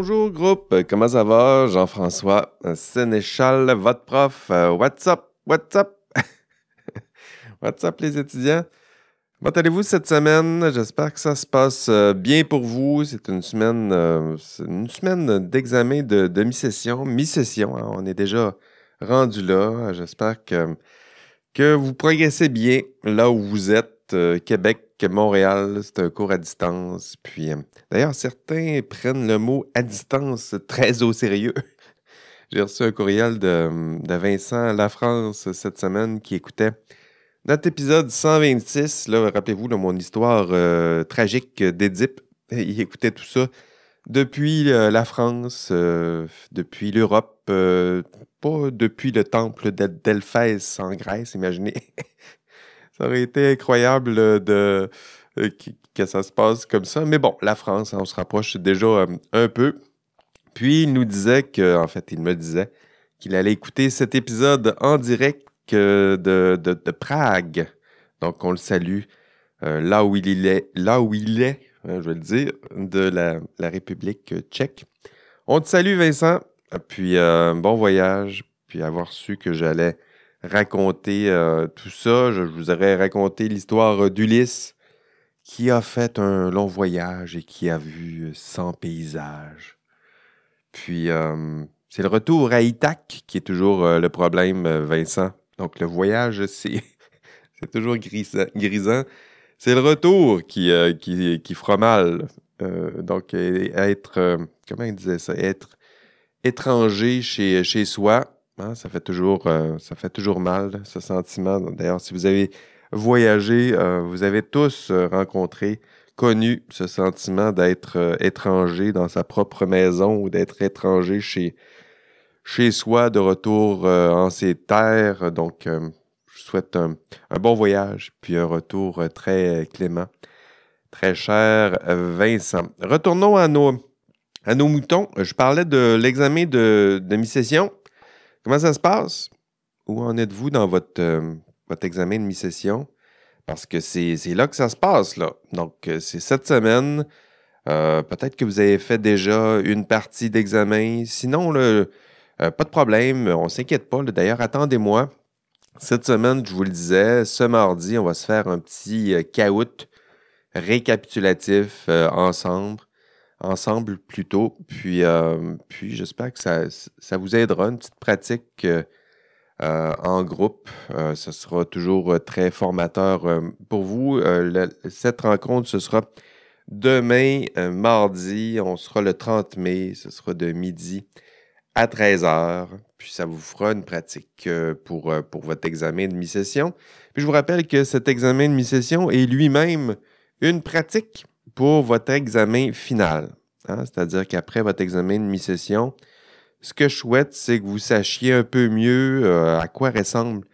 Bonjour groupe, comment ça va? Jean-François Sénéchal, votre prof. Euh, what's up? What's up? what's up les étudiants? Comment allez-vous cette semaine? J'espère que ça se passe euh, bien pour vous. C'est une semaine, euh, d'examen de, mi-session. Mi-session, hein. on est déjà rendu là. J'espère que vous progressez bien là où vous êtes. Québec, Montréal, c'est un cours à distance. Puis, d'ailleurs, certains prennent le mot à distance très au sérieux. J'ai reçu un courriel de, de Vincent Lafrance cette semaine qui écoutait notre épisode 126, là, rappelez-vous, mon histoire euh, tragique d'Édipe. Il écoutait tout ça depuis euh, la France, euh, depuis l'Europe, pas depuis le temple d'Elphès en Grèce, imaginez. ça aurait été incroyable de, que ça se passe comme ça. Mais bon, la France, on se rapproche déjà un peu. Puis il nous disait que, en fait, il me disait qu'il allait écouter cet épisode en direct de, de, Prague. Donc, on le salue euh, là où il est, là où il est, hein, je vais le dire, de la, République tchèque. On te salue, Vincent. Puis, euh, bon voyage. Puis, avoir su que j'allais raconter euh, tout ça, je vous aurais raconté l'histoire d'Ulysse qui a fait un long voyage et qui a vu 100 paysages. Puis, c'est le retour à Ithaque qui est toujours le problème, Vincent. Donc, le voyage, c'est, toujours grisant. C'est le retour qui, euh, fera mal. Euh, donc, être, euh, comment il disait ça? Être étranger chez soi, hein, ça, fait toujours, ça fait toujours mal, ce sentiment. D'ailleurs, si vous avez voyagé, vous avez tous rencontré, connu ce sentiment d'être étranger dans sa propre maison ou d'être étranger chez, chez soi, de retour euh, en ces terres. Donc, euh, je souhaite un, bon voyage, puis un retour euh, très clément. Très cher Vincent. Retournons à nos, à nos moutons. Je parlais de l'examen de, de mi-session. Comment ça se passe? Où en êtes-vous dans votre, votre examen de mi-session? Parce que c'est là que ça se passe, là. Donc, c'est cette semaine. Peut-être que vous avez fait déjà une partie d'examen. Sinon, euh, pas de problème, on ne s'inquiète pas. D'ailleurs, attendez-moi. Cette semaine, je vous le disais, ce mardi, on va se faire un petit euh, récapitulatif euh, ensemble. Ensemble plutôt. Puis, euh, j'espère que ça, vous aidera. Une petite pratique en groupe. ce sera toujours très formateur pour vous. cette rencontre, ce sera demain, mardi. On sera le 30 mai. Ce sera de midi à 13 h Puis ça vous fera une pratique euh, pour, euh, pour votre examen de mi-session. Puis je vous rappelle que cet examen de mi-session est lui-même une pratique pour votre examen final. Hein? C'est-à-dire qu'après votre examen de mi-session, ce que je souhaite, c'est que vous sachiez un peu mieux euh, à quoi ressemble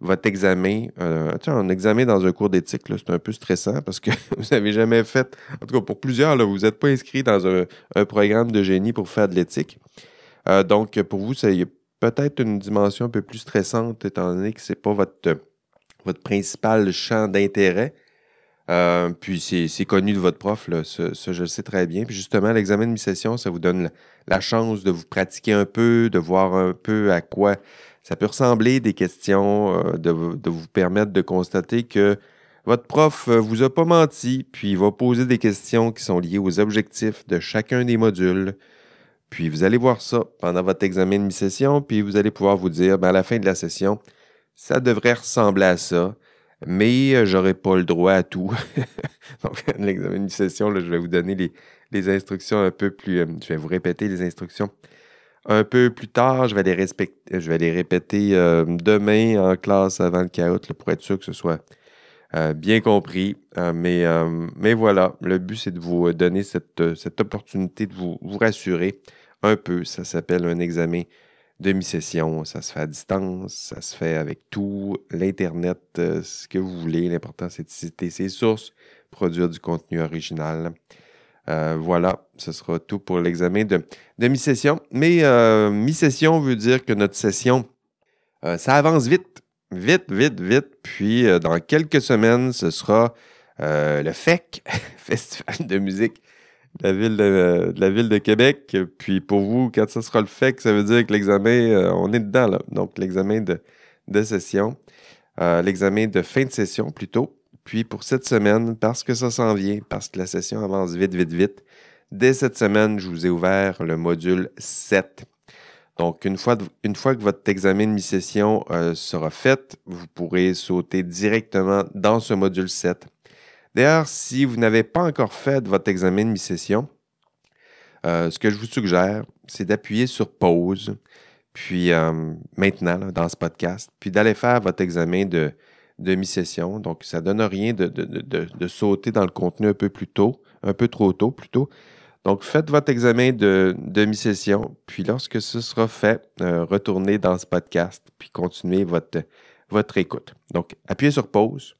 votre examen. un examen dans un cours d'éthique, c'est un peu stressant parce que vous n'avez jamais fait, en tout cas pour plusieurs, vous n'êtes pas inscrit dans un, programme de génie pour faire de l'éthique. Euh, donc, pour vous, c'est peut-être une dimension un peu plus stressante, étant donné que ce n'est pas votre principal champ d'intérêt. Euh, puis c'est connu de votre prof, là, je le sais très bien. Puis justement, l'examen de mi-session, ça vous donne la, chance de vous pratiquer un peu, de voir un peu à quoi ça peut ressembler des questions, euh, de, de, vous permettre de constater que votre prof vous a pas menti, puis il va poser des questions qui sont liées aux objectifs de chacun des modules, puis vous allez voir ça pendant votre examen de mi-session, puis vous allez pouvoir vous dire, ben, à la fin de la session, ça devrait ressembler à ça, mais euh, j'aurai pas le droit à tout. Donc, l'examen de mi-session, je vais vous donner les, instructions un peu plus. Euh, je vais vous répéter les instructions un peu plus tard. Je vais les, répéter euh, demain en classe avant le chaos pour être sûr que ce soit bien compris. mais, voilà, le but, c'est de vous donner cette, opportunité de vous rassurer un peu. Ça s'appelle un examen demi-session. Ça se fait à distance, ça se fait avec tout, l'Internet, euh, ce que vous voulez. L'important, c'est de citer ses sources, produire du contenu original. Euh, voilà, ce sera tout pour l'examen de, mi-session. Mais euh, mi-session veut dire que notre session, ça avance vite, vite, vite, vite. Puis dans quelques semaines, ce sera le FEC, Festival de musique la ville de, la ville de Québec. Puis pour vous, quand ça sera le fait, ça veut dire que l'examen, euh, on est dedans, là. Donc, l'examen de, de session, euh, l'examen de fin de session plutôt. Puis pour cette semaine, parce que ça s'en vient, parce que la session avance vite, vite, vite, dès cette semaine, je vous ai ouvert le module 7. Donc, une fois, une fois que votre examen de mi-session euh, sera fait, vous pourrez sauter directement dans ce module 7. D'ailleurs, si vous n'avez pas encore fait votre examen de mi-session, euh, ce que je vous suggère, c'est d'appuyer sur pause, puis euh, maintenant, dans ce podcast, puis d'aller faire votre examen de, mi-session. Donc, ça ne donne rien de, sauter dans le contenu un peu plus tôt, un peu trop tôt plutôt. Donc, faites votre examen de demi-session, puis lorsque ce sera fait, euh, retournez dans ce podcast, puis continuez votre, votre écoute. Donc, appuyez sur pause,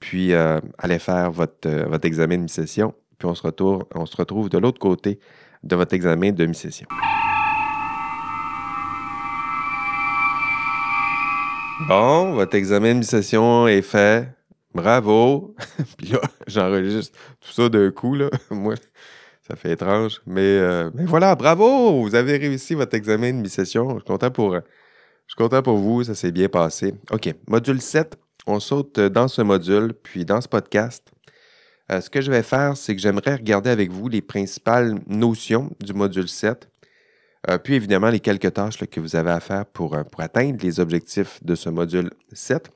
puis euh, allez faire votre, euh, votre examen de mi-session, puis on se, retrouve, on se retrouve de l'autre côté de votre examen de mi-session. Bon, votre examen de mi-session est fait. Bravo! puis là, j'enregistre tout ça d'un coup, là. Moi, ça fait étrange. Euh, mais, voilà, bravo! Vous avez réussi votre examen de mi-session. Je suis content pour, je suis content pour vous. Ça s'est bien passé. OK. Module 7. On saute dans ce module, puis dans ce podcast. Euh, ce que je vais faire, c'est que j'aimerais regarder avec vous les principales notions du module 7. Euh, puis évidemment, les quelques tâches que vous avez à faire pour, atteindre les objectifs de ce module 7.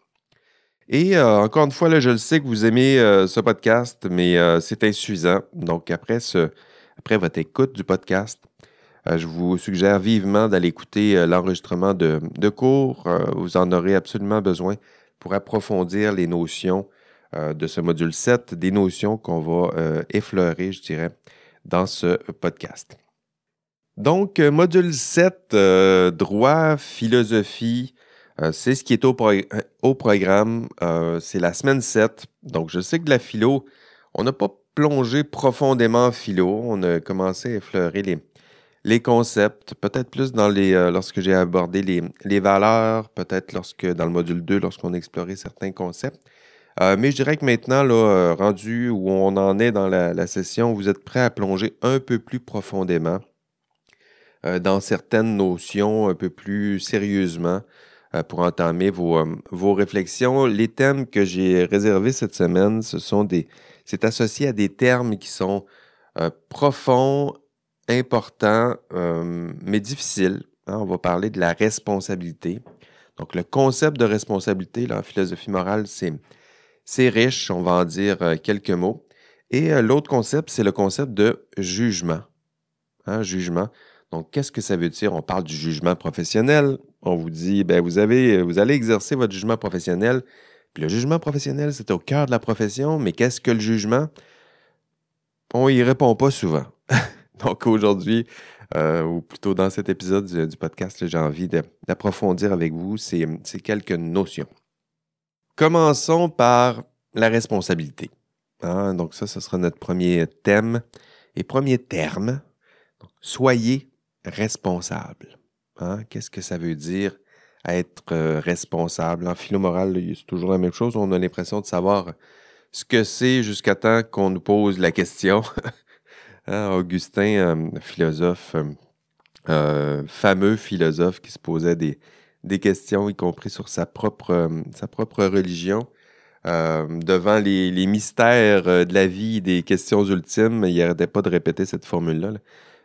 Et euh, encore une fois, je le sais que vous aimez euh, ce podcast, mais euh, c'est insuffisant. Donc, après, votre écoute du podcast, je vous suggère vivement d'aller écouter l'enregistrement de, cours. vous en aurez absolument besoin pour approfondir les notions de ce module 7, des notions qu'on va effleurer, je dirais, dans ce podcast. Donc, module 7, droit, philosophie, euh, c'est ce qui est au, euh, programme. Euh, c'est la semaine 7. Donc, je sais que de la philo, on n'a pas plongé profondément en philo. On a commencé à effleurer les, les concepts, peut-être plus dans les, lorsque j'ai abordé les, valeurs, peut-être lorsque dans le module 2, lorsqu'on a exploré certains concepts. mais je dirais que maintenant, là, rendu où on en est dans la, la, session, vous êtes prêt à plonger un peu plus profondément dans certaines notions, un peu plus sérieusement. Euh, pour entamer euh, vos, réflexions. Les thèmes que j'ai réservés cette semaine, ce sont des, c'est associé à des termes qui sont euh, profonds, importants, mais difficiles. Hein. On va parler de la responsabilité. Donc, le concept de responsabilité là, en philosophie morale, c'est, riche. On va en dire quelques mots. Et l'autre concept, c'est le concept de jugement. Hein, jugement. Donc, qu'est-ce que ça veut dire? On parle du jugement professionnel. On vous dit, ben, vous, avez, vous allez exercer votre jugement professionnel. Puis le jugement professionnel, c'est au cœur de la profession, mais qu'est-ce que le jugement? On y répond pas souvent. Donc, aujourd'hui, euh, ou plutôt dans cet épisode du, podcast, j'ai envie d'approfondir avec vous ces, quelques notions. Commençons par la responsabilité. Hein? Donc, ça, ce sera notre premier thème et premier terme. soyez responsable. Hein? Qu'est-ce que ça veut dire être euh, responsable? En philo moral, c'est toujours la même chose. On a l'impression de savoir ce que c'est jusqu'à temps qu'on nous pose la question. Hein, Augustin, euh, philosophe, euh, fameux philosophe qui se posait des, questions, y compris sur sa propre, religion. devant les, mystères de la vie, des questions ultimes, il n'arrêtait pas de répéter cette formule-là. là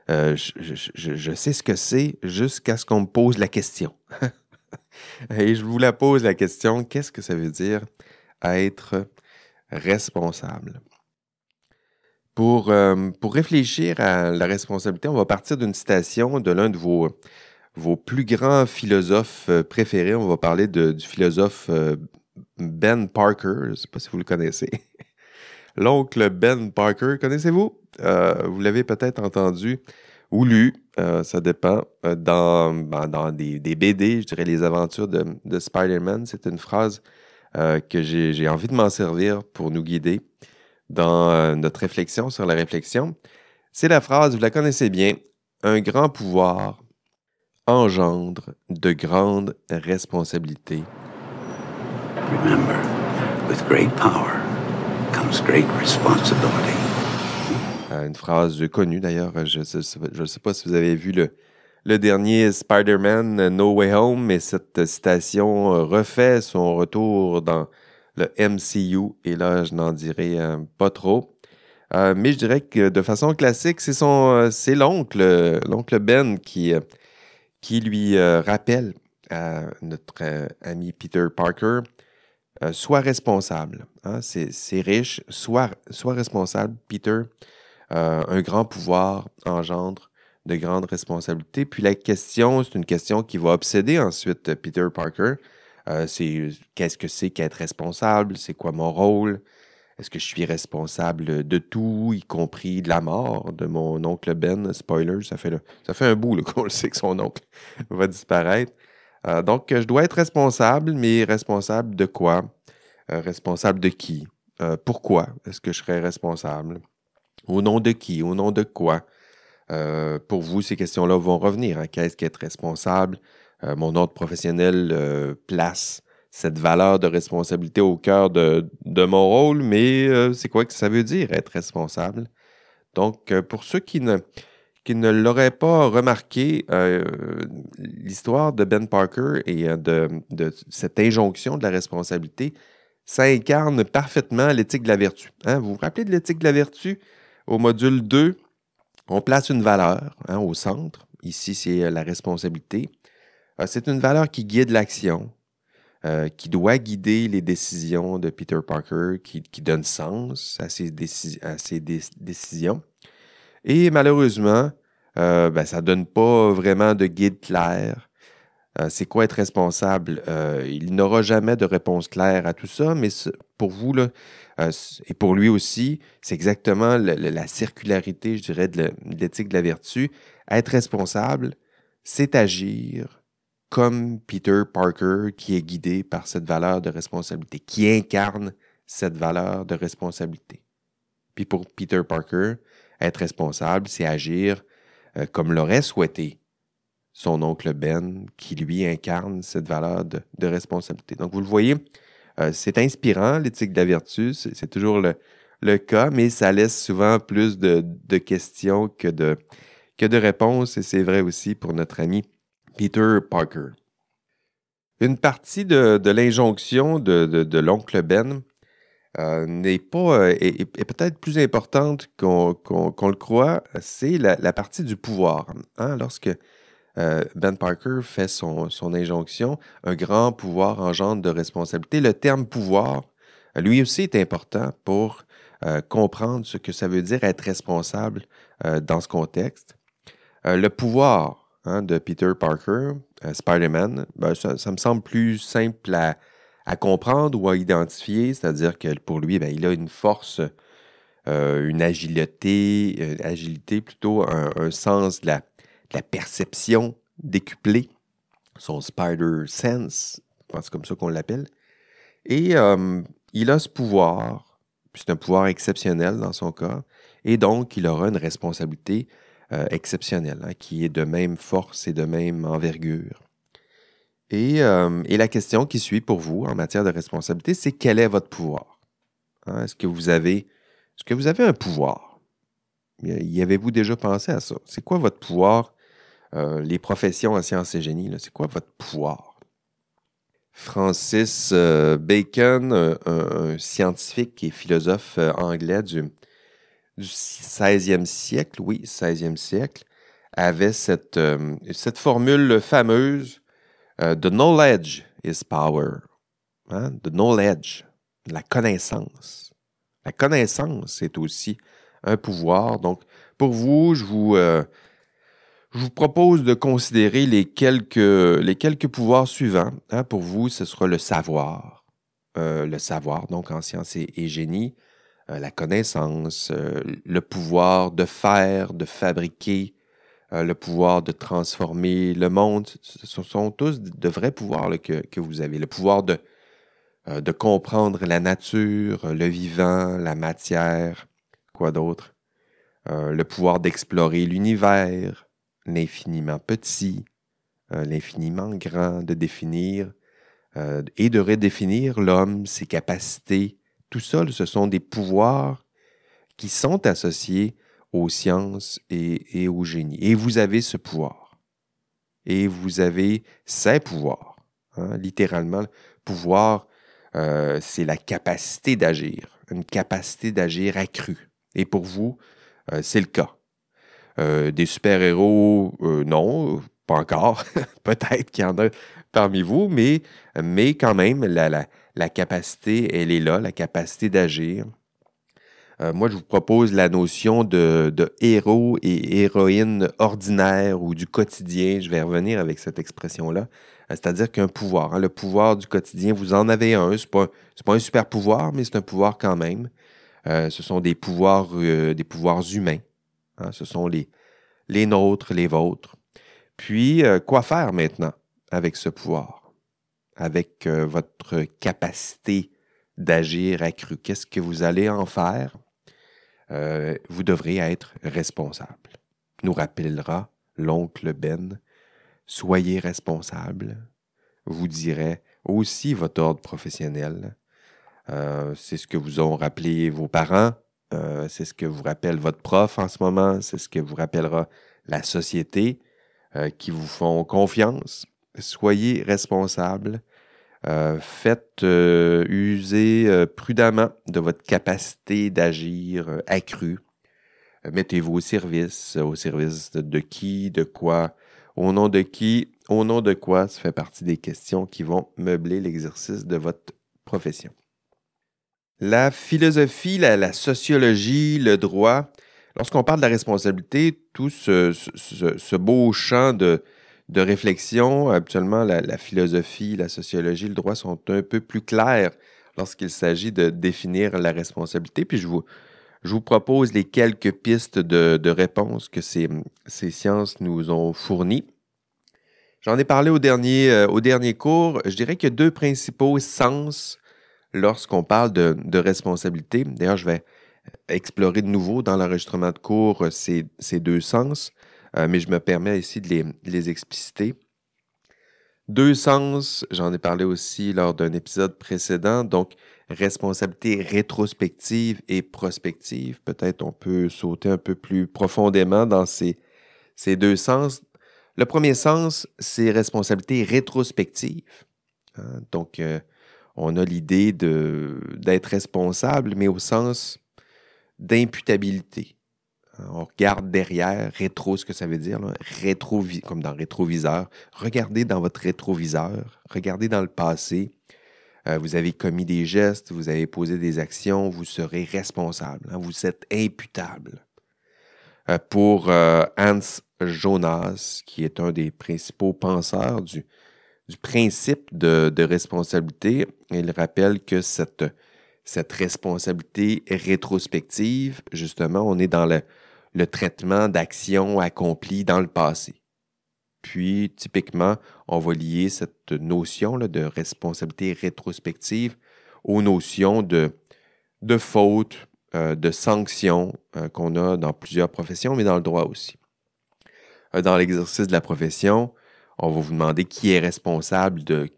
euh, je, sais ce que c'est jusqu'à ce qu'on me pose la question. Et je vous la pose la question, qu'est-ce que ça veut dire être responsable? Pour, euh, pour réfléchir à la responsabilité, on va partir d'une citation de l'un de vos, vos plus grands philosophes euh, préférés. On va parler de, du philosophe Ben Parker. Je ne sais pas si vous le connaissez. L'oncle Ben Parker, connaissez-vous? Euh, vous l'avez peut-être entendu ou lu, euh, ça dépend, euh, dans, ben, dans des, BD, je dirais les aventures de, Spider-Man. C'est une phrase que j'ai envie de m'en servir pour nous guider dans notre réflexion sur la réflexion. C'est la phrase, vous la connaissez bien, un grand pouvoir engendre de grandes responsabilités. Remember, with great power comes great responsibility. une phrase connue d'ailleurs. Je ne sais pas si vous avez vu le, le dernier Spider-Man No Way Home, mais cette citation refait son retour dans le MCU. Et là, je n'en dirai pas trop. mais je dirais que de façon classique, c'est son, c'est l'oncle, l'oncle Ben qui, qui lui rappelle à notre ami Peter Parker euh, sois responsable. Hein, c'est riche, sois, responsable, Peter. Euh, un grand pouvoir engendre de grandes responsabilités. Puis la question, c'est une question qui va obséder ensuite Peter Parker. Euh, c'est qu'est-ce que c'est qu'être responsable? C'est quoi mon rôle? Est-ce que je suis responsable de tout, y compris de la mort de mon oncle Ben? Spoiler, ça fait, ça fait un bout qu'on le sait que son oncle va disparaître. Euh, donc, je dois être responsable, mais responsable de quoi? Euh, responsable de qui? Euh, pourquoi est-ce que je serais responsable? Au nom de qui? Au nom de quoi? pour vous, ces questions-là vont revenir. Hein. Qu'est-ce qu'être responsable? Mon ordre professionnel place cette valeur de responsabilité au cœur de, mon rôle, mais c'est quoi que ça veut dire être responsable? Donc, pour ceux qui ne, l'auraient pas remarqué, euh, l'histoire de Ben Parker et euh, de, cette injonction de la responsabilité, ça incarne parfaitement l'éthique de la vertu. Hein? Vous vous rappelez de l'éthique de la vertu? Au module 2, on place une valeur hein, au centre. Ici, c'est euh, la responsabilité. C'est une valeur qui guide l'action, qui doit guider les décisions de Peter Parker, qui, donne sens à ses, décisions. Et malheureusement, euh, ben, ça ne donne pas vraiment de guide clair. Euh, c'est quoi être responsable? Euh, il n'aura jamais de réponse claire à tout ça, mais pour vous, là, et pour lui aussi, c'est exactement la circularité, je dirais, de l'éthique de la vertu. Être responsable, c'est agir comme Peter Parker qui est guidé par cette valeur de responsabilité, qui incarne cette valeur de responsabilité. Puis pour Peter Parker, être responsable, c'est agir euh, comme l'aurait souhaité son oncle Ben, qui lui incarne cette valeur de, responsabilité. Donc, vous le voyez, euh, c'est inspirant, l'éthique de la vertu, c'est toujours le, cas, mais ça laisse souvent plus de, questions que de, que de réponses, et c'est vrai aussi pour notre ami Peter Parker. Une partie de, l'injonction de l'oncle Ben euh, n'est pas euh, est, peut-être plus importante qu'on le croit, c'est la, partie du pouvoir. Hein. Lorsque euh, Ben Parker fait son, injonction, un grand pouvoir engendre de responsabilité. Le terme pouvoir, lui aussi, est important pour comprendre ce que ça veut dire être responsable dans ce contexte. le pouvoir hein, de Peter Parker, Spider-Man, ben, ça, me semble plus simple à, comprendre ou à identifier, c'est-à-dire que pour lui, ben, il a une force, euh, une agilité, euh, agilité plutôt, un, sens de la, perception décuplé, son spider sense, je pense comme ça qu'on l'appelle. Et euh, il a ce pouvoir, c'est un pouvoir exceptionnel dans son cas, et donc il aura une responsabilité exceptionnelle, hein, qui est de même force et de même envergure. Euh, et, la question qui suit pour vous en matière de responsabilité, c'est quel est votre pouvoir? Hein, est-ce que vous avez un pouvoir? Y avez-vous déjà pensé à ça? C'est quoi votre pouvoir? Euh, les professions en sciences et génie, c'est quoi votre pouvoir? Francis euh, Bacon, un, scientifique et philosophe anglais du, du 16e siècle, oui, 16e siècle, avait cette, cette formule fameuse euh, the knowledge is power. Hein? The knowledge, la connaissance. La connaissance, c'est aussi un pouvoir. Donc, pour vous, je vous, euh, je vous propose de considérer les quelques, les quelques pouvoirs suivants. Hein? Pour vous, ce sera le savoir. Euh, le savoir, donc en sciences et, génie, la connaissance, le pouvoir de faire, de fabriquer, euh, le pouvoir de transformer le monde. Ce sont tous de vrais pouvoirs que, vous avez. Le pouvoir de, euh, de comprendre la nature, le vivant, la matière, quoi d'autre. Euh, le pouvoir d'explorer l'univers, l'infiniment petit, l'infiniment grand, de définir et de redéfinir l'homme, ses capacités. Tout ça, ce sont des pouvoirs qui sont associés aux sciences et, et au génie. Et vous avez ce pouvoir. Et vous avez ces pouvoirs. Hein, littéralement, pouvoir, euh, c'est la capacité d'agir, une capacité d'agir accrue. Et pour vous, euh, c'est le cas. Euh, des super-héros, non, pas encore. Peut-être qu'il y en a parmi vous, mais, quand même, la, la capacité, elle est là, la capacité d'agir. moi, je vous propose la notion de, héros et héroïne ordinaire ou du quotidien. Je vais revenir avec cette expression-là. Euh, c'est-à-dire qu'un pouvoir, hein, le pouvoir du quotidien, vous en avez un. Ce n'est pas, un super pouvoir, mais c'est un pouvoir quand même. Euh, ce sont des pouvoirs, euh, des pouvoirs humains. Hein. ce sont les nôtres, les vôtres. Puis, quoi faire maintenant avec ce pouvoir? Avec votre capacité d'agir accrue? Qu'est-ce que vous allez en faire? vous devrez être responsable. Nous rappellera l'oncle Ben soyez responsable, vous dirait aussi votre ordre professionnel. Euh, c'est ce que vous ont rappelé vos parents, euh, c'est ce que vous rappelle votre prof en ce moment, c'est ce que vous rappellera la société euh, qui vous font confiance. Soyez responsable. Faites user prudemment de votre capacité d'agir accrue. Mettez-vous au service, au service de qui, de quoi, au nom de qui, au nom de quoi, ça fait partie des questions qui vont meubler l'exercice de votre profession. La philosophie, la, sociologie, le droit, lorsqu'on parle de la responsabilité, tout ce, beau champ de, réflexion, habituellement, la, philosophie, la sociologie, le droit sont un peu plus clairs lorsqu'il s'agit de définir la responsabilité. Puis je vous, propose les quelques pistes de, réponse que ces, sciences nous ont fournies. J'en ai parlé au dernier, euh, au dernier cours. Je dirais qu'il y a deux principaux sens lorsqu'on parle de, responsabilité. D'ailleurs, je vais explorer de nouveau dans l'enregistrement de cours euh, ces, deux sens, euh, mais je me permets ici de les expliciter. Deux sens, j'en ai parlé aussi lors d'un épisode précédent, donc responsabilité rétrospective et prospective. Peut-être on peut sauter un peu plus profondément dans ces, ces deux sens. Le premier sens, c'est responsabilité rétrospective. Hein. Donc, euh, on a l'idée d'être responsable, mais au sens d'imputabilité. On regarde derrière, rétro, ce que ça veut dire, comme dans rétroviseur. Regardez dans votre rétroviseur, regardez dans le passé. Euh, vous avez commis des gestes, vous avez posé des actions, vous serez responsable, hein, vous êtes imputable. Euh, pour euh, Hans Jonas, qui est un des principaux penseurs du, principe de, responsabilité, il rappelle que cette responsabilité rétrospective, justement, on est dans le, le traitement d'actions accomplies dans le passé. Puis, typiquement, on va lier cette notion de responsabilité rétrospective aux notions de, de faute, euh, de sanction euh, qu'on a dans plusieurs professions, mais dans le droit aussi. Euh, dans l'exercice de la profession, on va vous demander qui est responsable de,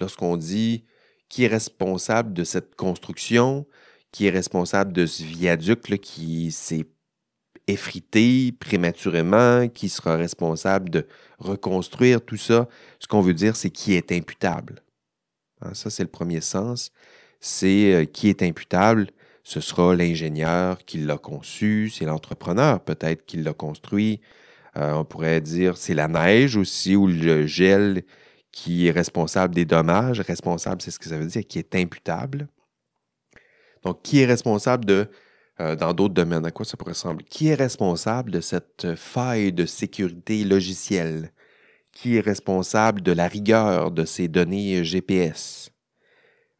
lorsqu'on dit qui est responsable de cette construction, qui est responsable de ce viaduc qui s'est effrité prématurément, qui sera responsable de reconstruire tout ça. Ce qu'on veut dire, c'est qui est imputable. Hein, ça, c'est le premier sens. C'est euh, qui est imputable. Ce sera l'ingénieur qui l'a conçu, c'est l'entrepreneur peut-être qui l'a construit. Euh, on pourrait dire c'est la neige aussi ou le gel qui est responsable des dommages. Responsable, c'est ce que ça veut dire, qui est imputable. Donc, qui est responsable de dans d'autres domaines. À quoi ça pourrait ressembler? Qui est responsable de cette faille de sécurité logicielle? Qui est responsable de la rigueur de ces données GPS?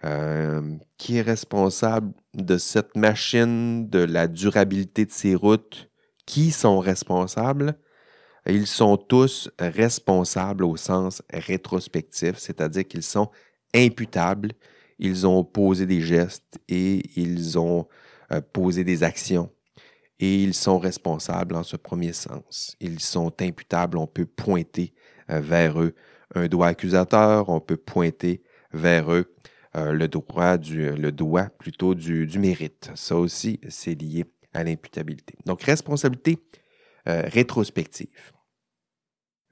Euh, qui est responsable de cette machine, de la durabilité de ces routes? Qui sont responsables? Ils sont tous responsables au sens rétrospectif, c'est-à-dire qu'ils sont imputables, ils ont posé des gestes et ils ont euh, poser des actions. Et ils sont responsables en ce premier sens. Ils sont imputables, on peut pointer euh, vers eux un doigt accusateur, on peut pointer vers eux euh, le, droit du, doigt plutôt du, mérite. Ça aussi, c'est lié à l'imputabilité. Donc, responsabilité euh, rétrospective.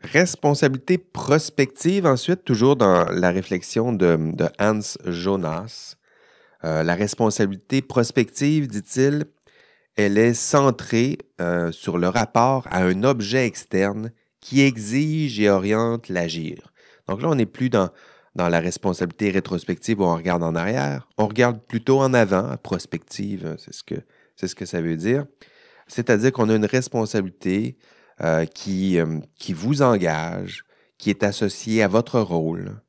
Responsabilité prospective, ensuite, toujours dans la réflexion de, Hans Jonas. Euh, la responsabilité prospective, dit-il, elle est centrée euh, sur le rapport à un objet externe qui exige et oriente l'agir. Donc là, on n'est plus dans, dans la responsabilité rétrospective où on regarde en arrière, on regarde plutôt en avant, prospective, c'est ce que, ça veut dire. C'est-à-dire qu'on a une responsabilité euh, qui, vous engage, qui est associée à votre rôle.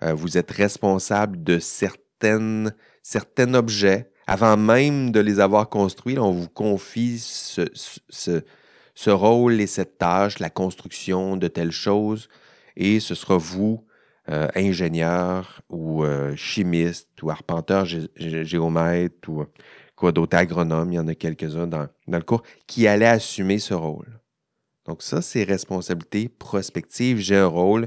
Vous êtes responsable de certaines, certains objets. Avant même de les avoir construits, on vous confie ce, ce, rôle et cette tâche, la construction de telle chose, et ce sera vous, ingénieur ou chimiste ou arpenteur géomètre ou quoi d'autre, agronome, il y en a quelques-uns dans, dans, le cours, qui allaient assumer ce rôle. Donc ça, c'est responsabilité prospective. J'ai un rôle,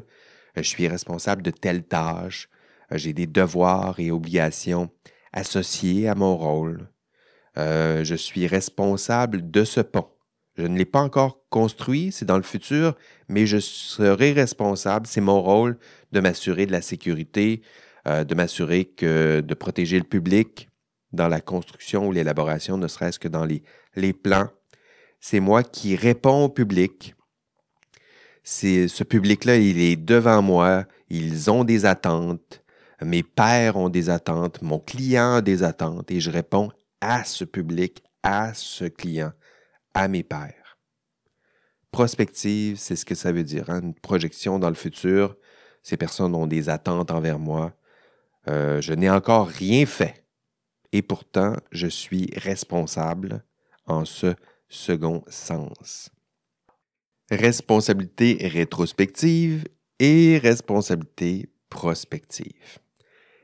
euh, je suis responsable de telle tâche, euh, j'ai des devoirs et obligations associés à mon rôle. Euh, je suis responsable de ce pont. Je ne l'ai pas encore construit, c'est dans le futur, mais je serai responsable, c'est mon rôle de m'assurer de la sécurité, de m'assurer que de protéger le public dans la construction ou l'élaboration, ne serait-ce que dans les, les plans c'est moi qui réponds au public. C'est, ce public-là, il est devant moi, ils ont des attentes, mes pères ont des attentes, mon client a des attentes, et je réponds à ce public, à ce client, à mes pères. Prospective, c'est ce que ça veut dire, hein, une projection dans le futur. Ces personnes ont des attentes envers moi. Euh, je n'ai encore rien fait. Et pourtant, je suis responsable en ce second sens. Responsabilité rétrospective et responsabilité prospective.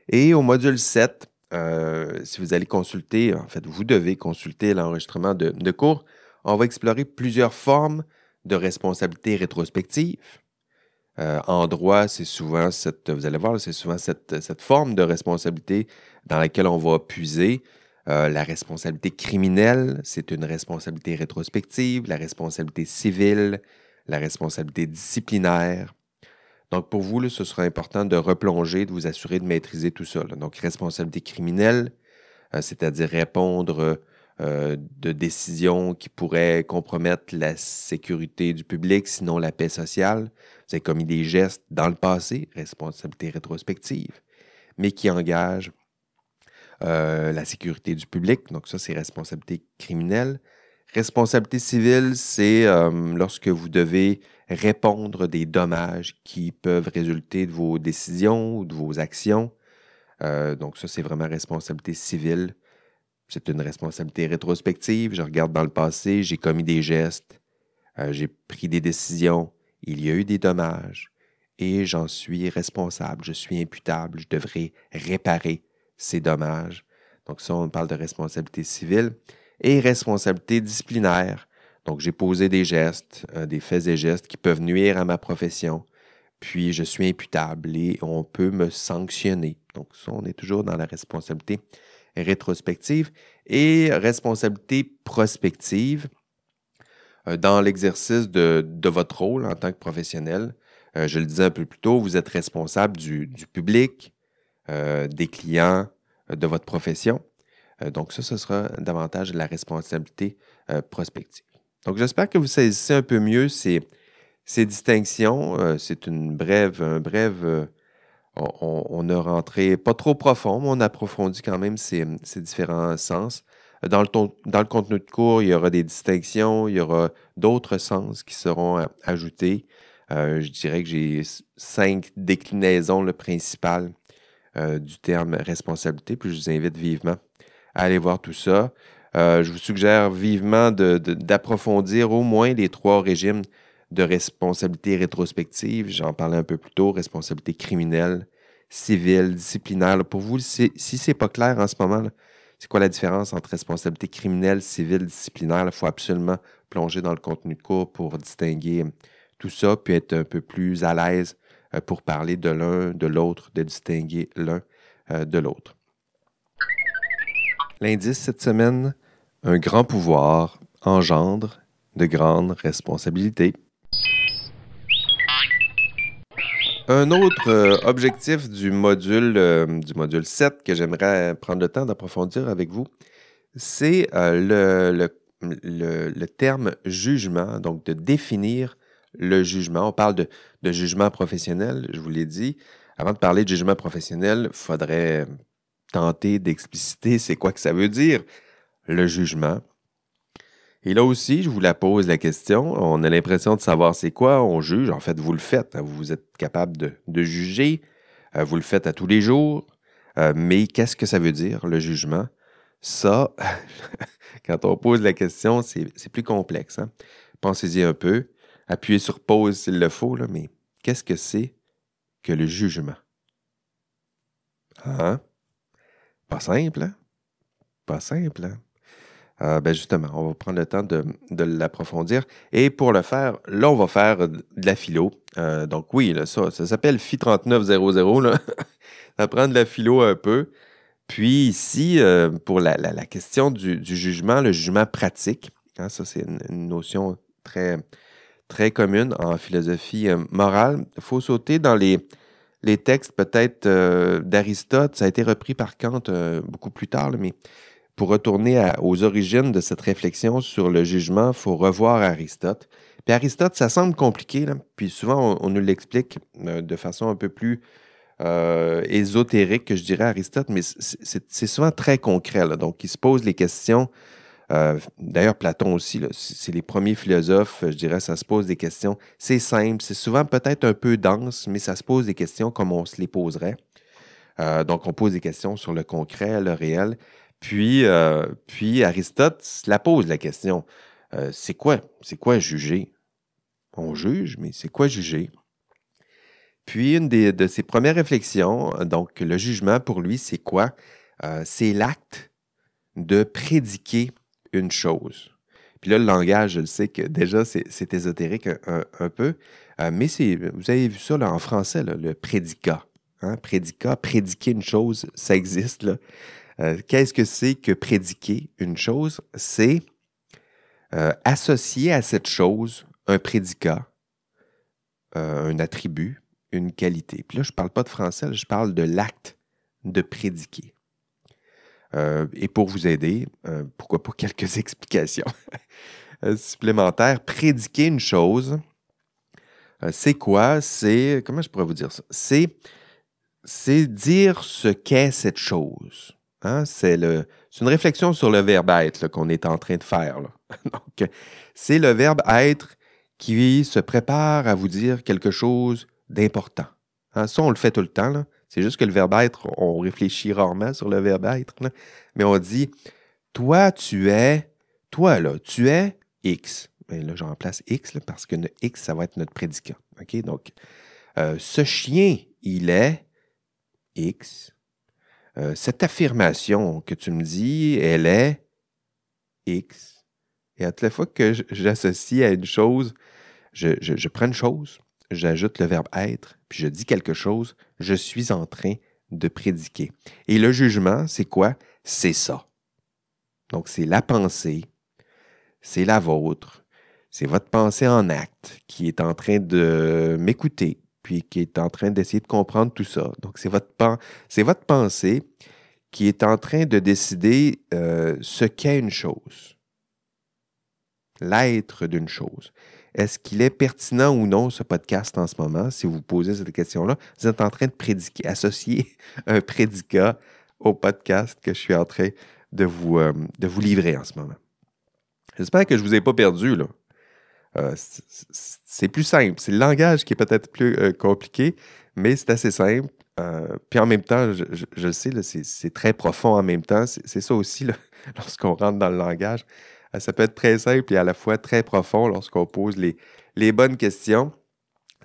Et au module 7, euh, si vous allez consulter, en fait, vous devez consulter l'enregistrement de, cours, on va explorer plusieurs formes de responsabilité rétrospective. Euh, en droit, c'est souvent cette, vous allez voir, c'est souvent cette, cette, forme de responsabilité dans laquelle on va puiser euh, la responsabilité criminelle, c'est une responsabilité rétrospective, la responsabilité civile, la responsabilité disciplinaire. Donc, pour vous, ce sera important de replonger, de vous assurer de maîtriser tout ça. Donc, responsabilité criminelle, euh, c'est-à-dire répondre euh, de décisions qui pourraient compromettre la sécurité du public, sinon la paix sociale. Vous avez commis des gestes dans le passé, responsabilité rétrospective, mais qui engagent euh, la sécurité du public. Donc ça, c'est responsabilité criminelle. Responsabilité civile, c'est euh, lorsque vous devez répondre des dommages qui peuvent résulter de vos décisions ou de vos actions. Euh, donc ça, c'est vraiment responsabilité civile. C'est une responsabilité rétrospective. Je regarde dans le passé, j'ai commis des gestes, j'ai pris des décisions, il y a eu des dommages et j'en suis responsable, je suis imputable, je devrais réparer c'est dommage. Donc ça, on parle de responsabilité civile et responsabilité disciplinaire. Donc j'ai posé des gestes, euh, des faits et gestes qui peuvent nuire à ma profession, puis je suis imputable et on peut me sanctionner. Donc ça, on est toujours dans la responsabilité rétrospective et responsabilité prospective euh, dans l'exercice de, votre rôle en tant que professionnel. Euh, je le disais un peu plus tôt, vous êtes responsable du public, des clients de votre profession. Euh, donc ça, ce sera davantage la responsabilité prospective. Donc j'espère que vous saisissez un peu mieux ces, distinctions. C'est une brève, un brève on, a rentré pas trop profond, mais on approfondit quand même ces, différents sens. Dans le, dans le, contenu de cours, il y aura des distinctions, il y aura d'autres sens qui seront ajoutés. je dirais que j'ai cinq déclinaisons le principales euh, du terme responsabilité. Puis je vous invite vivement à aller voir tout ça. Euh, je vous suggère vivement d'approfondir au moins les trois régimes de responsabilité rétrospective. J'en parlais un peu plus tôt, responsabilité criminelle, civile, disciplinaire. Pour vous, si ce n'est pas clair en ce moment, c'est quoi la différence entre responsabilité criminelle, civile, disciplinaire? Il faut absolument plonger dans le contenu de cours pour distinguer tout ça, puis être un peu plus à l'aise euh, pour parler de l'un, de l'autre, de distinguer l'un euh, de l'autre. L'indice cette semaine, Un grand pouvoir engendre de grandes responsabilités. Un autre euh, objectif du module, euh, du module 7 que j'aimerais prendre le temps d'approfondir avec vous, c'est euh, le, terme jugement, donc de définir le jugement. On parle de, de jugement professionnel, je vous l'ai dit. Avant de parler de jugement professionnel, il faudrait tenter d'expliciter c'est quoi que ça veut dire, le jugement. Et là aussi, je vous la pose la question. On a l'impression de savoir c'est quoi, on juge. En fait, vous le faites. Hein. Vous êtes capable de, juger. Euh, vous le faites à tous les jours. Euh, mais qu'est-ce que ça veut dire, le jugement? Ça, quand on pose la question, c'est plus complexe. Hein. Pensez-y un peu. Appuyez sur pause s'il le faut, là, mais qu'est-ce que c'est que le jugement? Hein? Pas simple, hein? Pas simple, hein? Euh, ben justement, on va prendre le temps de, l'approfondir. Et pour le faire, là, on va faire de la philo. Euh, donc oui, ça, ça s'appelle FI 3900. Là. ça prend de la philo un peu. Puis ici, euh, pour la, question du, jugement, le jugement pratique, hein, ça c'est une, notion très, très commune en philosophie morale. Il faut sauter dans les, les textes peut-être d'Aristote. Ça a été repris par Kant beaucoup plus tard, mais pour retourner aux origines de cette réflexion sur le jugement, il faut revoir Aristote. Puis Aristote, ça semble compliqué, puis souvent on, nous l'explique euh, de façon un peu plus euh, ésotérique que je dirais Aristote, mais c'est souvent très concret. Donc il se pose les questions. Euh, d'ailleurs, Platon aussi, c'est les premiers philosophes, je dirais, ça se pose des questions. C'est simple, c'est souvent peut-être un peu dense, mais ça se pose des questions comme on se les poserait. donc, on pose des questions sur le concret, le réel. Puis, euh, puis Aristote la pose la question. Euh, c'est quoi? C'est quoi juger? On juge, mais c'est quoi juger? Puis une de ses premières réflexions, donc le jugement pour lui, c'est quoi? Euh, c'est l'acte de prédiquer une chose. Puis là, le langage, je le sais que déjà, c'est ésotérique un, peu, mais vous avez vu ça en français, le prédicat. Hein? Prédicat, prédiquer une chose, ça existe. Euh, qu'est-ce que c'est que prédiquer une chose? C'est euh, associer à cette chose un prédicat, euh, un attribut, une qualité. Puis là, je ne parle pas de français, je parle de l'acte de prédiquer. Et pour vous aider, pourquoi pas quelques explications supplémentaires, prédiquer une chose, c'est quoi? C'est, comment je pourrais vous dire ça? C'est, c'est dire ce qu'est cette chose. Hein, c'est une réflexion sur le verbe être qu'on est en train de faire. Donc, c'est le verbe être qui se prépare à vous dire quelque chose d'important. Hein, ça, on le fait tout le temps. C'est juste que le verbe être, on réfléchit rarement sur le verbe être. Mais on dit Toi, tu es, toi, là, tu es X. Mais là, j'en place X parce que X, ça va être notre prédicat. Donc, euh, ce chien, il est X. Euh, cette affirmation que tu me dis, elle est X. Et à toutes les fois que j'associe à une chose, je, prends une chose, j'ajoute le verbe être, puis je dis quelque chose, je suis en train de prédiquer. Et le jugement, c'est quoi? C'est ça. Donc, c'est la pensée, c'est la vôtre, c'est votre pensée en acte qui est en train de m'écouter, puis qui est en train d'essayer de comprendre tout ça. Donc, c'est votre, pensée qui est en train de décider euh, ce qu'est une chose, l'être d'une chose. Est-ce qu'il est pertinent ou non, ce podcast en ce moment? Si vous posez cette question-là, vous êtes en train de prédiquer, associer un prédicat au podcast que je suis en train de vous, euh, livrer en ce moment. J'espère que je ne vous ai pas perdu. Euh, c'est plus simple. C'est le langage qui est peut-être plus euh, compliqué, mais c'est assez simple. Puis en même temps, je, le sais, c'est très profond en même temps. C'est ça aussi, lorsqu'on rentre dans le langage. Ça peut être très simple et à la fois très profond lorsqu'on pose les, bonnes questions.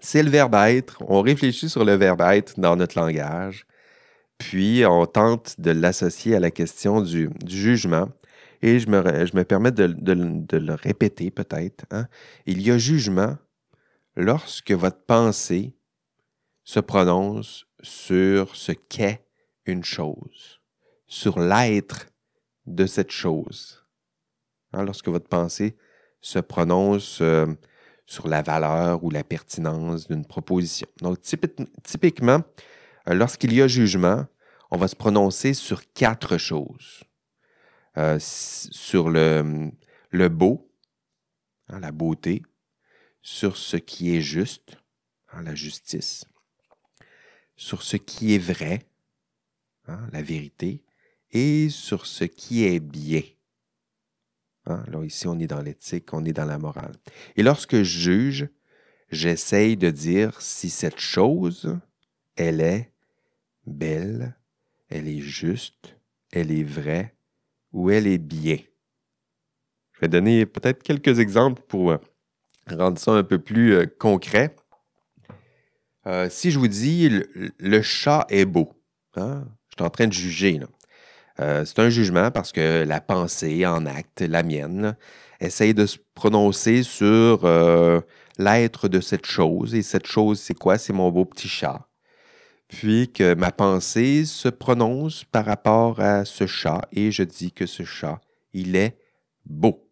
C'est le verbe être. On réfléchit sur le verbe être dans notre langage. Puis on tente de l'associer à la question du, jugement. Et je me, je me permets de, le répéter peut-être. Hein. Il y a jugement lorsque votre pensée se prononce sur ce qu'est une chose, sur l'être de cette chose. Hein, lorsque votre pensée se prononce euh, sur la valeur ou la pertinence d'une proposition. Donc, typiquement, euh, lorsqu'il y a jugement, on va se prononcer sur quatre choses. Euh, sur le, beau, hein, la beauté, sur ce qui est juste, hein, la justice, sur ce qui est vrai, la vérité, et sur ce qui est bien. Alors ici, on est dans l'éthique, on est dans la morale. Et lorsque je juge, j'essaye de dire si cette chose, elle est belle, elle est juste, elle est vraie ou elle est bien. Je vais donner peut-être quelques exemples pour euh, rendre ça un peu plus euh, concret. Euh, si je vous dis le, chat est beau, hein, je suis en train de juger. C'est un jugement parce que la pensée en acte, la mienne, essaye de se prononcer sur l'être de cette chose. Et cette chose, c'est quoi? C'est mon beau petit chat puis que ma pensée se prononce par rapport à ce chat et je dis que ce chat, il est beau.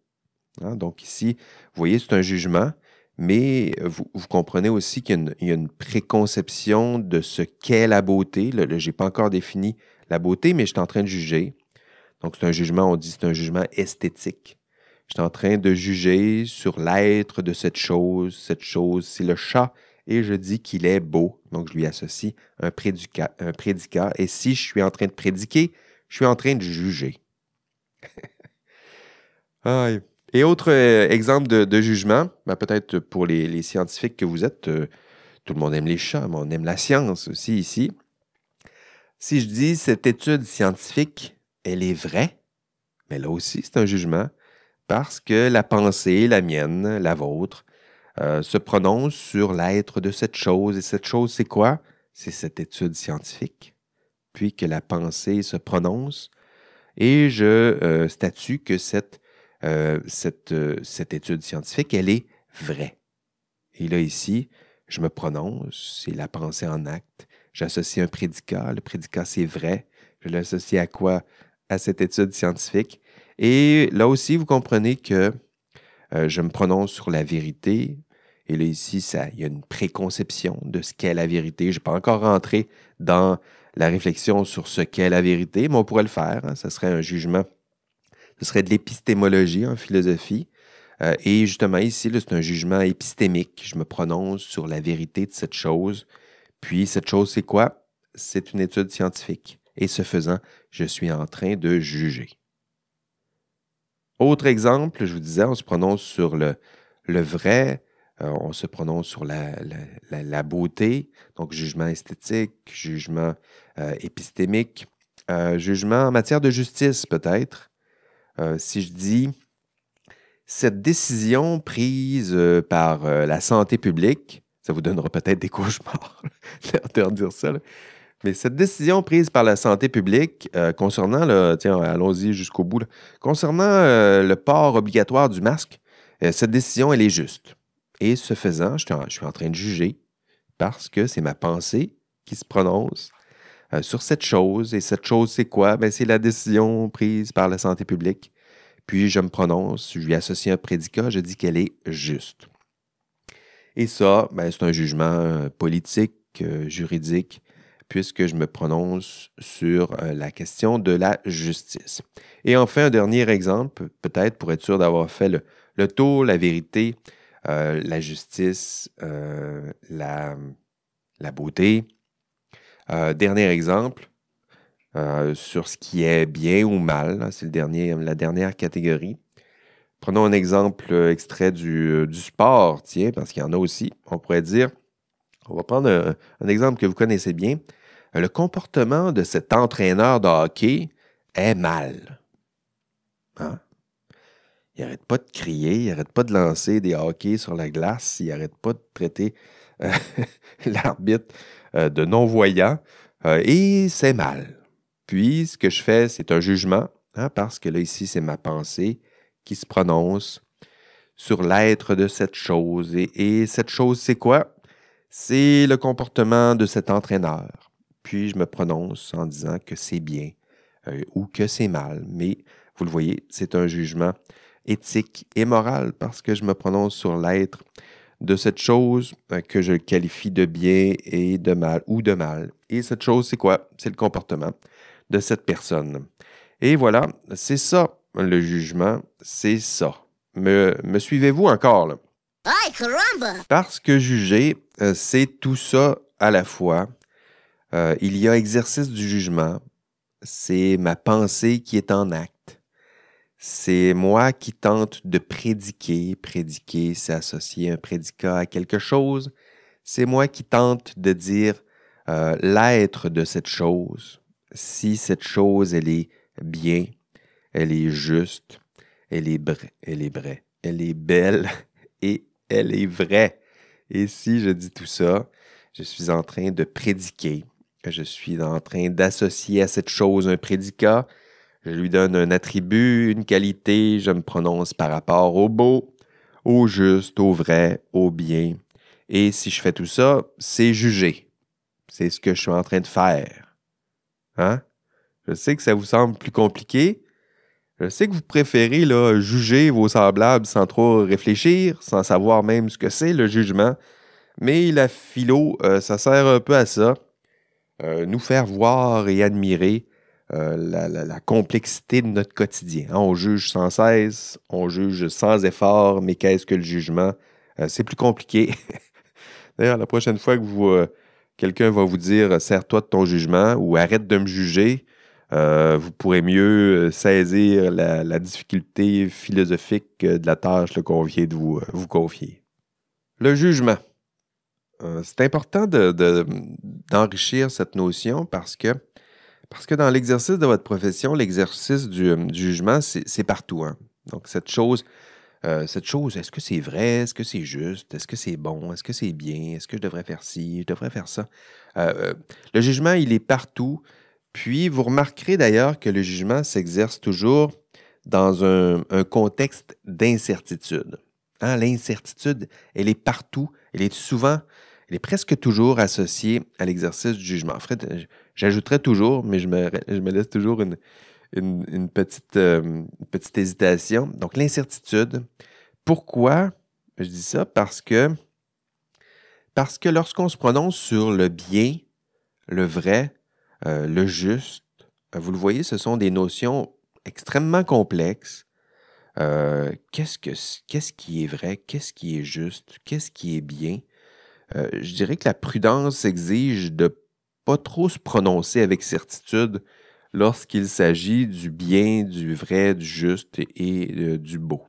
Hein, donc ici, vous voyez, c'est un jugement, mais vous, comprenez aussi qu'il y, a une préconception de ce qu'est la beauté. je n'ai pas encore défini la beauté, mais je suis en train de juger. Donc c'est un jugement, on dit c'est un jugement esthétique. Je suis en train de juger sur l'être de cette chose. Cette chose, c'est le chat et je dis qu'il est beau. Donc, je lui associe un prédicat, un prédicat. Et si je suis en train de prédiquer, je suis en train de juger. Et autre euh, exemple de, jugement, ben, peut-être pour les, scientifiques que vous êtes, euh, tout le monde aime les chats, mais on aime la science aussi ici. Si je dis cette étude scientifique, elle est vraie, mais là aussi, c'est un jugement parce que la pensée, la mienne, la vôtre, euh, se prononce sur l'être de cette chose. Et cette chose, c'est quoi? C'est cette étude scientifique. Puis que la pensée se prononce. Et je euh, statue que cette, euh, cette, cette étude scientifique, elle est vraie. Et là, ici, je me prononce, c'est la pensée en acte. J'associe un prédicat. Le prédicat, c'est vrai. Je l'associe à quoi? À cette étude scientifique. Et là aussi, vous comprenez que je me prononce sur la vérité, et là, ici, ça, il y a une préconception de ce qu'est la vérité. Je n'ai pas encore rentré dans la réflexion sur ce qu'est la vérité, mais on pourrait le faire. Ce hein. serait un jugement. Ce serait de l'épistémologie en philosophie. Euh, et justement, ici, c'est un jugement épistémique. Je me prononce sur la vérité de cette chose. Puis, cette chose, c'est quoi? C'est une étude scientifique. Et ce faisant, je suis en train de juger. Autre exemple, je vous disais, on se prononce sur le, vrai, euh, on se prononce sur la, beauté, donc jugement esthétique, jugement euh, épistémique, euh, jugement en matière de justice peut-être. si je dis cette décision prise par la santé publique, ça vous donnera peut-être des cauchemars de dire ça. Mais cette décision prise par la santé publique concernant, le, tiens, allons-y jusqu'au bout, concernant le port obligatoire du masque, cette décision, elle est juste. Et ce faisant, je suis en, train de juger parce que c'est ma pensée qui se prononce euh, sur cette chose. Et cette chose, c'est quoi? Ben, c'est la décision prise par la santé publique. Puis je me prononce, je lui associe un prédicat, je dis qu'elle est juste. Et ça, ben, c'est un jugement euh, politique, euh, juridique, puisque je me prononce sur la question de la justice. Et enfin, un dernier exemple, peut-être pour être sûr d'avoir fait le, tour, la vérité, euh, la justice, euh, la, beauté. Euh, dernier exemple sur ce qui est bien ou mal, c'est la dernière catégorie. Prenons un exemple extrait du, sport, tiens, parce qu'il y en a aussi. On pourrait dire, on va prendre un, exemple que vous connaissez bien. Le comportement de cet entraîneur de hockey est mal. Hein? Il n'arrête pas de crier, il n'arrête pas de lancer des hockey sur la glace, il n'arrête pas de traiter euh, l'arbitre euh, de non-voyant, euh, et c'est mal. Puis, ce que je fais, c'est un jugement, hein, parce que là, ici, c'est ma pensée qui se prononce sur l'être de cette chose. Et, cette chose, c'est quoi? C'est le comportement de cet entraîneur. Puis, je me prononce en disant que c'est bien ou que c'est mal. Mais, vous le voyez, c'est un jugement éthique et morale parce que je me prononce sur l'être de cette chose euh, que je qualifie de bien et de mal ou de mal. Et cette chose, c'est quoi? C'est le comportement de cette personne. Et voilà, c'est ça, le jugement, c'est ça. Me, me suivez-vous encore? Là? Parce que juger, euh, c'est tout ça à la fois. Euh, il y a exercice du jugement, c'est ma pensée qui est en acte. C'est moi qui tente de prédiquer. Prédiquer, c'est associer un prédicat à quelque chose. C'est moi qui tente de dire euh, l'être de cette chose. Si cette chose, elle est bien, elle est juste, elle est, elle est vraie, elle est belle et elle est vraie. Et si je dis tout ça, je suis en train de prédiquer, je suis en train d'associer à cette chose un prédicat, je lui donne un attribut, une qualité, je me prononce par rapport au beau, au juste, au vrai, au bien. Et si je fais tout ça, c'est juger. C'est ce que je suis en train de faire. Hein? Je sais que ça vous semble plus compliqué. Je sais que vous préférez là, juger vos semblables sans trop réfléchir, sans savoir même ce que c'est le jugement. Mais la philo, euh, ça sert un peu à ça. Euh, nous faire voir et admirer euh, la, complexité de notre quotidien. Hein. on juge sans cesse, on juge sans effort, mais qu'est-ce que le jugement? c'est plus compliqué. D'ailleurs, la prochaine fois que quelqu'un va vous dire Sers-toi de ton jugement ou arrête de me juger, vous pourrez mieux saisir la, difficulté philosophique de la tâche qu'on vient de vous, confier. Le jugement. Euh, c'est important d'enrichir cette notion parce que, parce que dans l'exercice de votre profession, l'exercice du, jugement, c'est partout. Hein. Donc, cette chose, euh, chose, est-ce que c'est vrai? Est-ce que c'est juste? Est-ce que c'est bon? Est-ce que c'est bien? Est-ce que je devrais faire ci? Je devrais faire ça? Euh, le jugement, il est partout. Puis, vous remarquerez d'ailleurs que le jugement s'exerce toujours dans un, contexte d'incertitude. Hein, l'incertitude, elle est partout. Elle est souvent elle est presque toujours associée à l'exercice du jugement. Fred, j'ajouterais toujours, mais je me, laisse toujours une, petite, euh, petite hésitation. Donc, l'incertitude. Pourquoi je dis ça? Parce que, parce que lorsqu'on se prononce sur le bien, le vrai, euh, le juste, euh, vous le voyez, ce sont des notions extrêmement complexes. qu'est-ce, que, qu'est-ce qui est vrai? Qu'est-ce qui est juste? Qu'est-ce qui est bien? Euh, je dirais que la prudence exige de pas trop se prononcer avec certitude lorsqu'il s'agit du bien, du vrai, du juste et euh, du beau.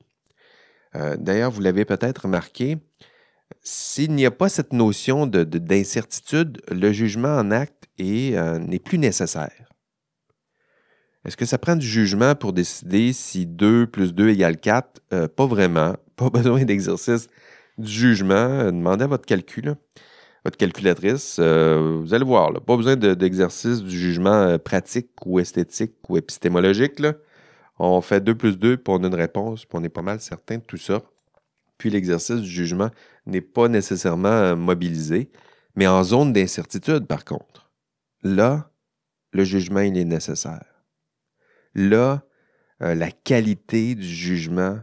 Euh, d'ailleurs, vous l'avez peut-être remarqué, s'il n'y a pas cette notion d'incertitude, le jugement en acte n'est plus nécessaire. Est-ce que ça prend du jugement pour décider si 2 plus 2 égale 4? pas vraiment. Pas besoin d'exercice du jugement, euh, demandez à votre calcul, votre calculatrice. Euh, vous allez voir, pas besoin d'exercice du jugement euh, pratique ou esthétique ou épistémologique. On fait 2 plus 2, puis on a une réponse, puis on est pas mal certain de tout ça. Puis l'exercice du jugement n'est pas nécessairement mobilisé, mais en zone d'incertitude, par contre. Là, le jugement, il est nécessaire. Là, la qualité du jugement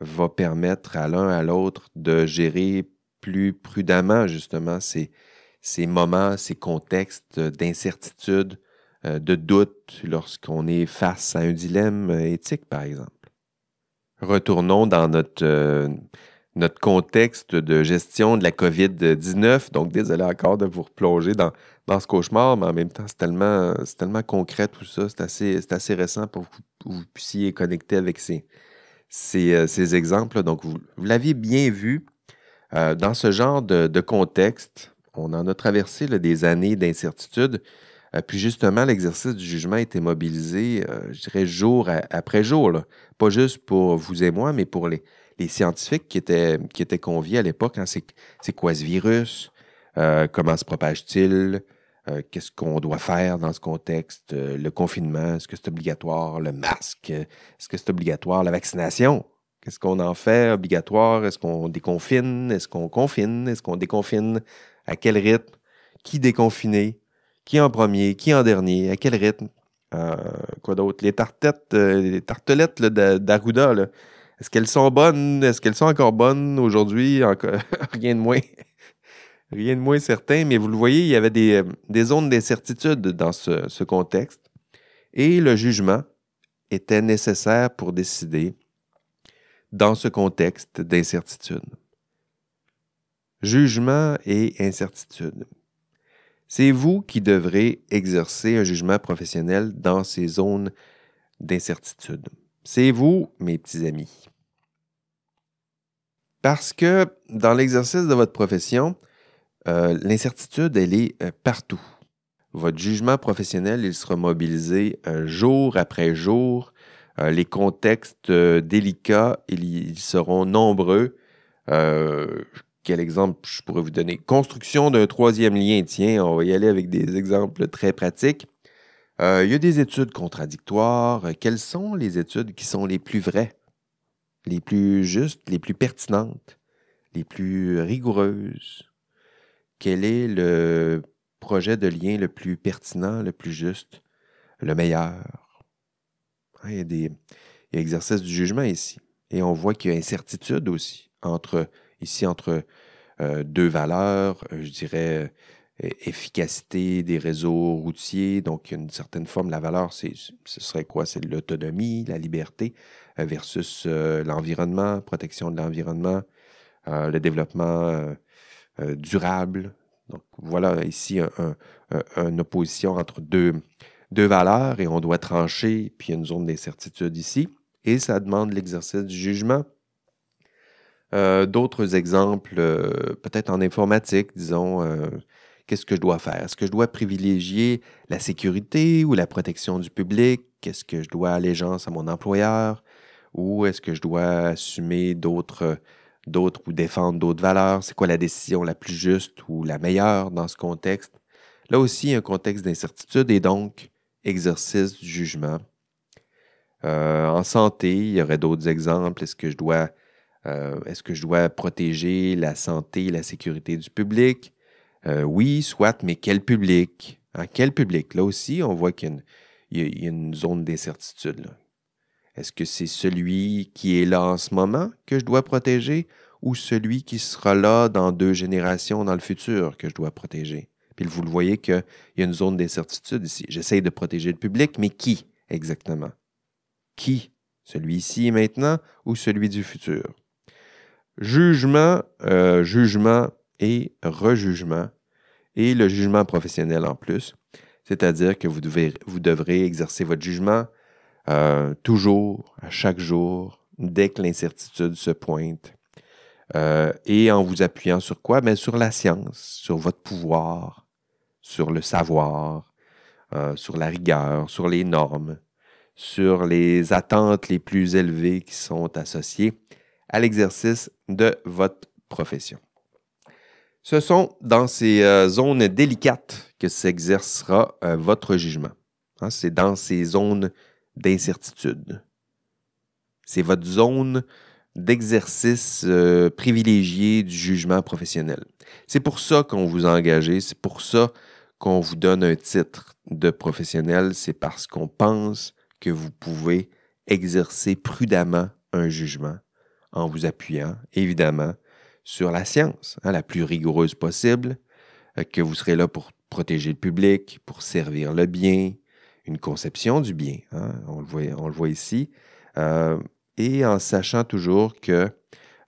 va permettre à l'un à l'autre de gérer plus prudemment justement ces, moments, ces contextes d'incertitude, euh, de doute lorsqu'on est face à un dilemme éthique, par exemple. Retournons dans notre, euh, notre contexte de gestion de la COVID-19. Donc, désolé encore de vous replonger dans, dans ce cauchemar, mais en même temps, c'est tellement, tellement concret tout ça. C'est assez, assez récent pour que vous puissiez connecter avec ces, euh, ces, exemples. Donc, vous, l'aviez bien vu euh, dans ce genre de, contexte. On en a traversé des années d'incertitude. Euh, puis justement, l'exercice du jugement a été mobilisé, je dirais, jour après jour. Pas juste pour vous et moi, mais pour les, scientifiques qui étaient, qui étaient conviés à l'époque. Hein. C'est quoi ce virus? comment se propage-t-il? Euh, qu'est-ce qu'on doit faire dans ce contexte, euh, le confinement, est-ce que c'est obligatoire, le masque, est-ce que c'est obligatoire, la vaccination, qu'est-ce qu'on en fait obligatoire, est-ce qu'on déconfine, est-ce qu'on confine, est-ce qu'on déconfine, à quel rythme, qui déconfiner, qui en premier, qui en dernier, à quel rythme, euh, quoi d'autre, les tartettes, les tartelettes d'Arruda, Est-ce qu'elles sont bonnes? Est-ce qu'elles sont encore bonnes aujourd'hui? Rien de moins. Rien de moins certain, mais vous le voyez, il y avait des, zones d'incertitude dans ce, contexte. Et le jugement était nécessaire pour décider dans ce contexte d'incertitude. Jugement et incertitude. C'est vous qui devrez exercer un jugement professionnel dans ces zones d'incertitude. C'est vous, mes petits amis. Parce que dans l'exercice de votre profession, euh, l'incertitude, elle est euh, partout. Votre jugement professionnel, il sera mobilisé euh, jour après jour. les contextes délicats, ils, seront nombreux. quel exemple je pourrais vous donner? Construction d'un troisième lien. Tiens, on va y aller avec des exemples très pratiques. il y a des études contradictoires. Quelles sont les études qui sont les plus vraies, les plus justes, les plus pertinentes, les plus rigoureuses? Quel est le projet de lien le plus pertinent, le plus juste, le meilleur? Hein, il y a des exercices du jugement ici. Et on voit qu'il y a incertitude aussi entre ici entre euh, deux valeurs, euh, je dirais euh, efficacité des réseaux routiers, donc une certaine forme, la valeur, ce serait quoi? C'est l'autonomie, la liberté versus l'environnement, protection de l'environnement, le développement euh, durable. Donc voilà ici une opposition entre deux, deux valeurs et on doit trancher, puis il y a une zone d'incertitude ici. Et ça demande l'exercice du jugement. Euh, d'autres exemples, euh, peut-être en informatique, disons, qu'est-ce que je dois faire? Est-ce que je dois privilégier la sécurité ou la protection du public? Est-ce que je dois allégeance à mon employeur? Ou est-ce que je dois assumer d'autres d'autres ou défendre d'autres valeurs? C'est quoi la décision la plus juste ou la meilleure dans ce contexte? Là aussi, un contexte d'incertitude et donc exercice du jugement. Euh, en santé, il y aurait d'autres exemples. Est-ce que je dois euh, protéger la santé et la sécurité du public? Euh, oui, soit, mais quel public? Hein, quel public? Là aussi, on voit qu'il y, a une zone d'incertitude. Est-ce que c'est celui qui est là en ce moment que je dois protéger ou celui qui sera là dans deux générations dans le futur que je dois protéger? Puis vous le voyez qu'il y a une zone d'incertitude ici. J'essaie de protéger le public, mais qui exactement? Qui? Celui-ci maintenant ou celui du futur? Jugement, euh, jugement et rejugement, et le jugement professionnel en plus. C'est-à-dire que vous devrez exercer votre jugement euh, toujours, à chaque jour, dès que l'incertitude se pointe. Euh, et en vous appuyant sur quoi? Bien, sur la science, sur votre pouvoir, sur le savoir, euh, sur la rigueur, sur les normes, sur les attentes les plus élevées qui sont associées à l'exercice de votre profession. Ce sont dans ces zones délicates que s'exercera votre jugement. Hein, c'est dans ces zones d'incertitude. C'est votre zone d'exercice euh, privilégié du jugement professionnel. C'est pour ça qu'on vous a engagé, c'est pour ça qu'on vous donne un titre de professionnel, c'est parce qu'on pense que vous pouvez exercer prudemment un jugement en vous appuyant, évidemment, sur la science, hein, la plus rigoureuse possible, euh, que vous serez là pour protéger le public, pour servir le bien, une conception du bien. Hein, on, le voit, ici. Euh, et en sachant toujours que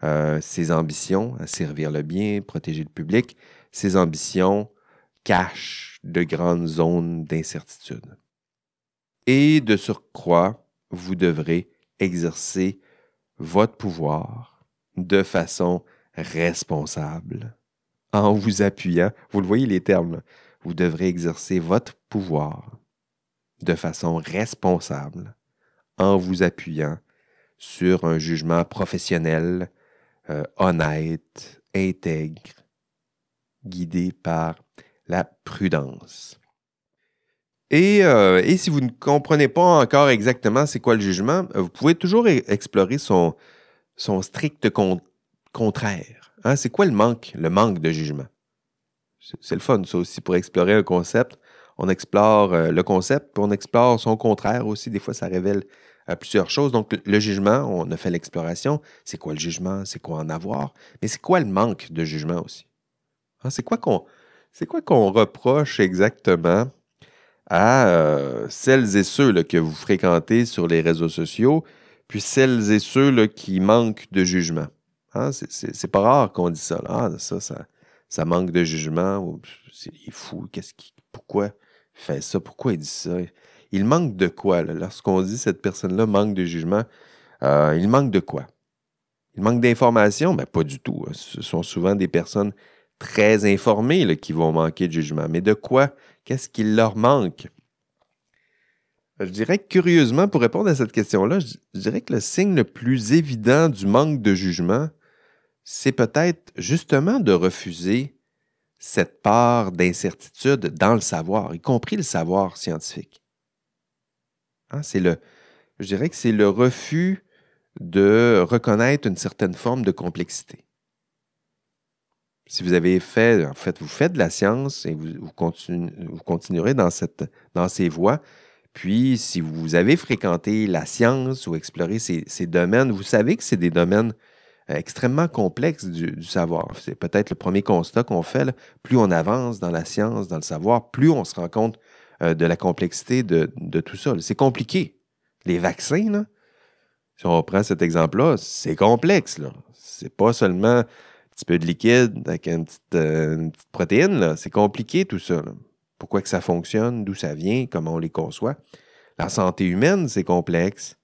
euh, ses ambitions à servir le bien, protéger le public, ses ambitions cachent de grandes zones d'incertitude. Et de surcroît, vous devrez exercer votre pouvoir de façon responsable en vous appuyant, vous le voyez les termes, vous devrez exercer votre pouvoir de façon responsable en vous appuyant sur un jugement professionnel, euh, honnête, intègre, guidé par la prudence. Et, euh, et, si vous ne comprenez pas encore exactement c'est quoi le jugement, vous pouvez toujours explorer son, son strict contraire. Hein? C'est quoi le manque, le manque de jugement? C'est le fun, ça aussi, pour explorer un concept on explore euh, le concept, on explore son contraire aussi. Des fois, ça révèle plusieurs choses. Donc, le jugement, on a fait l'exploration. C'est quoi le jugement? C'est quoi en avoir? Mais c'est quoi le manque de jugement aussi? Hein, c'est quoi qu'on reproche exactement à euh, celles et ceux que vous fréquentez sur les réseaux sociaux, puis celles et ceux qui manquent de jugement? Hein? C'est pas rare qu'on dise ça. Ah, ça, ça, manque de jugement. il est fou. Pourquoi? Fait ça? Pourquoi il dit ça? Il manque de quoi? Lorsqu'on dit cette personne-là manque de jugement, euh, il manque de quoi? Il manque d'informations? Mais pas du tout. Hein. Ce sont souvent des personnes très informées qui vont manquer de jugement. Mais de quoi? Qu'est-ce qui leur manque? Je dirais que curieusement, pour répondre à cette question-là, je dirais que le signe le plus évident du manque de jugement, c'est peut-être justement de refuser cette part d'incertitude dans le savoir, y compris le savoir scientifique. Hein, c'est le, je dirais que c'est le refus de reconnaître une certaine forme de complexité. Si vous avez fait, en fait, vous faites de la science et vous, continuerez dans, ces voies. Puis, si vous avez fréquenté la science ou exploré ces, domaines, vous savez que c'est des domaines extrêmement complexes du, savoir. C'est peut-être le premier constat qu'on fait. Plus on avance dans la science, dans le savoir, plus on se rend compte euh, de la complexité de, tout ça. C'est compliqué. Les vaccins, si on reprend cet exemple-là, c'est complexe. C'est pas seulement un petit peu de liquide avec une petite, euh, protéine. C'est compliqué tout ça. Pourquoi que ça fonctionne, d'où ça vient, comment on les conçoit. La santé humaine, c'est complexe.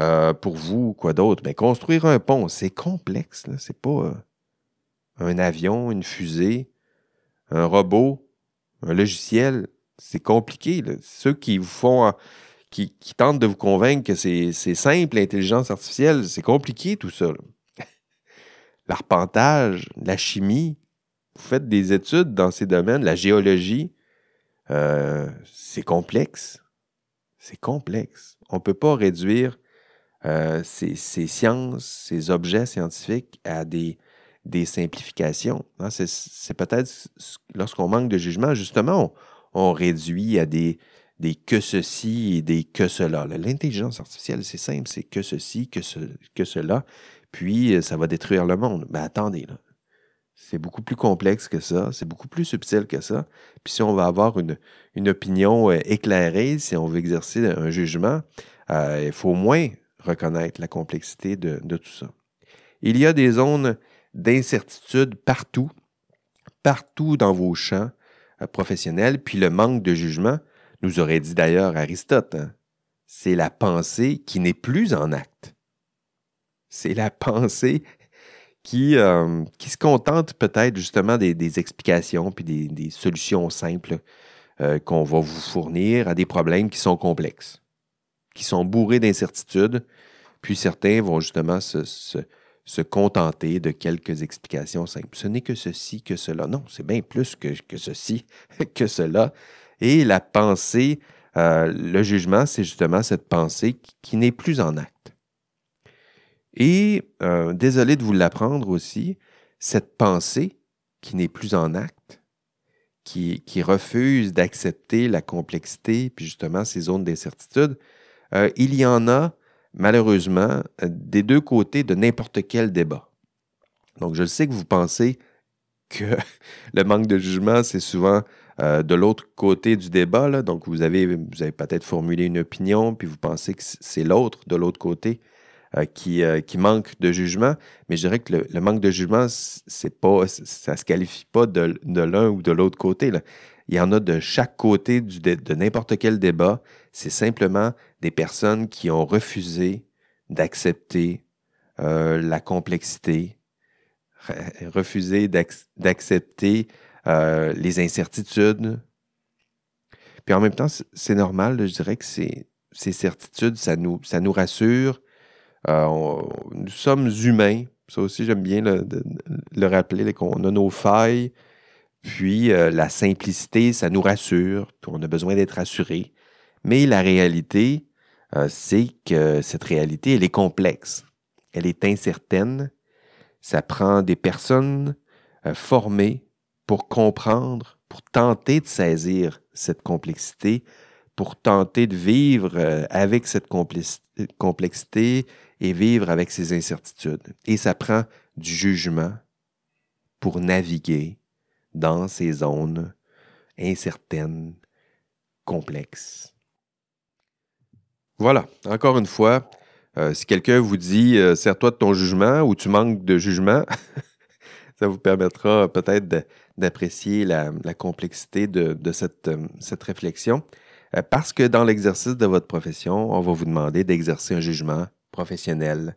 Euh, pour vous, quoi d'autre? Mais ben, construire un pont, c'est complexe. C'est pas un avion, une fusée, un robot, un logiciel c'est compliqué. Ceux qui vous font, qui, tentent de vous convaincre que c'est simple, l'intelligence artificielle, c'est compliqué tout ça. L'arpentage, la chimie, vous faites des études dans ces domaines, la géologie, euh, c'est complexe. C'est complexe. On ne peut pas réduire euh, ces, sciences, ces objets scientifiques à des, simplifications. Hein. C'est peut-être lorsqu'on manque de jugement, justement, on réduit à des, que ceci et des que cela. L'intelligence artificielle, c'est simple, c'est que ceci, que, ce, que cela, puis euh, ça va détruire le monde. Mais attendez, là. C'est beaucoup plus complexe que ça, c'est beaucoup plus subtil que ça. Puis si on va avoir une, opinion euh, éclairée, si on veut exercer un jugement, il faut au moins reconnaître la complexité de, tout ça. Il y a des zones d'incertitude partout, partout dans vos champs, euh, professionnel, puis le manque de jugement, nous aurait dit d'ailleurs Aristote, hein. c'est la pensée qui n'est plus en acte. C'est la pensée qui, euh, qui se contente peut-être justement des, explications puis des, solutions simples euh, qu'on va vous fournir à des problèmes qui sont complexes, qui sont bourrés d'incertitudes, puis certains vont justement se se contenter de quelques explications simples. Ce n'est que ceci, que cela. Non, c'est bien plus que, ceci, que cela. Et la pensée, euh, le jugement, c'est justement cette pensée qui, n'est plus en acte. Et, euh, désolé de vous l'apprendre aussi, cette pensée qui n'est plus en acte, qui, qui refuse d'accepter la complexité, puis justement ces zones d'incertitude, euh, il y en a malheureusement, des deux côtés de n'importe quel débat. Donc, je sais que vous pensez que le manque de jugement, c'est souvent euh, de l'autre côté du débat. Donc, vous avez, peut-être formulé une opinion, puis vous pensez que c'est l'autre de l'autre côté euh, qui, manque de jugement. Mais je dirais que le, manque de jugement, c'est pas, ça ne se qualifie pas de, l'un ou de l'autre côté. Il y en a de chaque côté de n'importe quel débat. C'est simplement des personnes qui ont refusé d'accepter euh, la complexité, refusé d'accepter euh, les incertitudes. Puis en même temps, c'est normal, je dirais que ces, certitudes, ça nous, rassure. Euh, nous sommes humains. Ça aussi, j'aime bien le, le rappeler, qu'on a nos failles. Puis la simplicité, ça nous rassure. On a besoin d'être rassuré. Mais la réalité, euh, c'est que cette réalité, elle est complexe, elle est incertaine. Ça prend des personnes euh, formées pour comprendre, pour tenter de saisir cette complexité, pour tenter de vivre euh, avec cette complexité et vivre avec ces incertitudes. Et ça prend du jugement pour naviguer dans ces zones incertaines, complexes. Voilà, encore une fois, euh, si quelqu'un vous dit euh, Sers-toi de ton jugement ou tu manques de jugement, ça vous permettra peut-être d'apprécier la, complexité de, cette, cette, réflexion. parce que dans l'exercice de votre profession, on va vous demander d'exercer un jugement professionnel,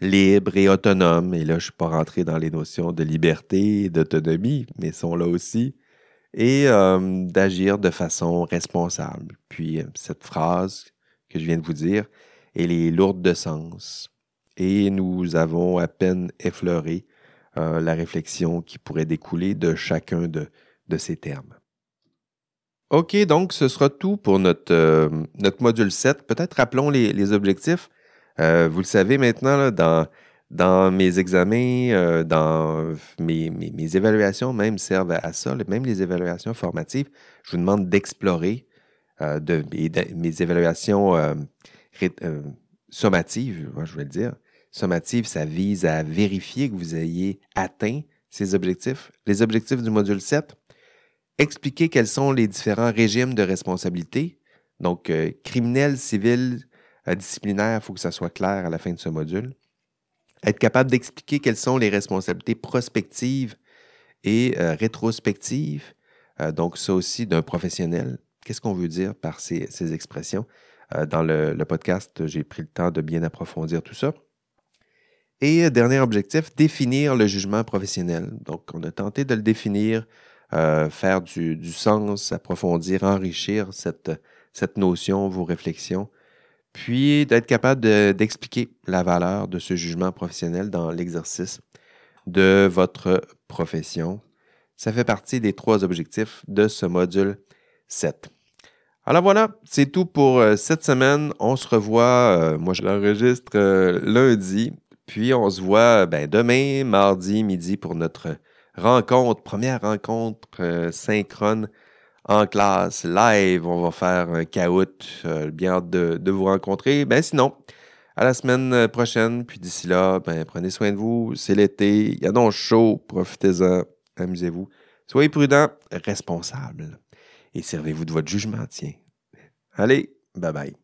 libre et autonome. Et là, je ne suis pas rentré dans les notions de liberté et d'autonomie, mais sont là aussi. Et euh, d'agir de façon responsable. Puis, euh, cette phrase que je viens de vous dire, elle est lourde de sens. Et nous avons à peine effleuré euh, la réflexion qui pourrait découler de chacun de, ces termes. OK, donc ce sera tout pour notre, notre module 7. Peut-être rappelons les objectifs. Euh, vous le savez maintenant, dans, dans mes examens, euh, dans mes, mes, évaluations même servent à, ça, même les évaluations formatives, je vous demande d'explorer euh, de, mes évaluations sommatives, je vais le dire. Sommatives, ça vise à vérifier que vous ayez atteint ces objectifs. Les objectifs du module 7, expliquer quels sont les différents régimes de responsabilité, donc criminel, civil, disciplinaire, il faut que ça soit clair à la fin de ce module. Être capable d'expliquer quelles sont les responsabilités prospectives et euh, rétrospectives. Euh, donc, ça aussi d'un professionnel. Qu'est-ce qu'on veut dire par ces, expressions? Euh, dans le, podcast, j'ai pris le temps de bien approfondir tout ça. Et dernier objectif, définir le jugement professionnel. Donc, on a tenté de le définir, faire du, du, sens, approfondir, enrichir cette, cette notion, vos réflexions puis d'être capable d'expliquer la valeur de ce jugement professionnel dans l'exercice de votre profession. Ça fait partie des trois objectifs de ce module 7. Alors voilà, c'est tout pour euh, cette semaine. On se revoit, euh, moi je l'enregistre euh, lundi, puis on se voit ben, demain, mardi, midi pour notre rencontre, première rencontre synchrone en classe, live. On va faire un caout. Bien hâte de, vous rencontrer. Ben sinon, à la semaine prochaine. Puis d'ici là, ben, prenez soin de vous. C'est l'été. Il y a donc chaud. Profitez-en. Amusez-vous. Soyez prudents, responsables. Et servez-vous de votre jugement, tiens. Allez, bye bye.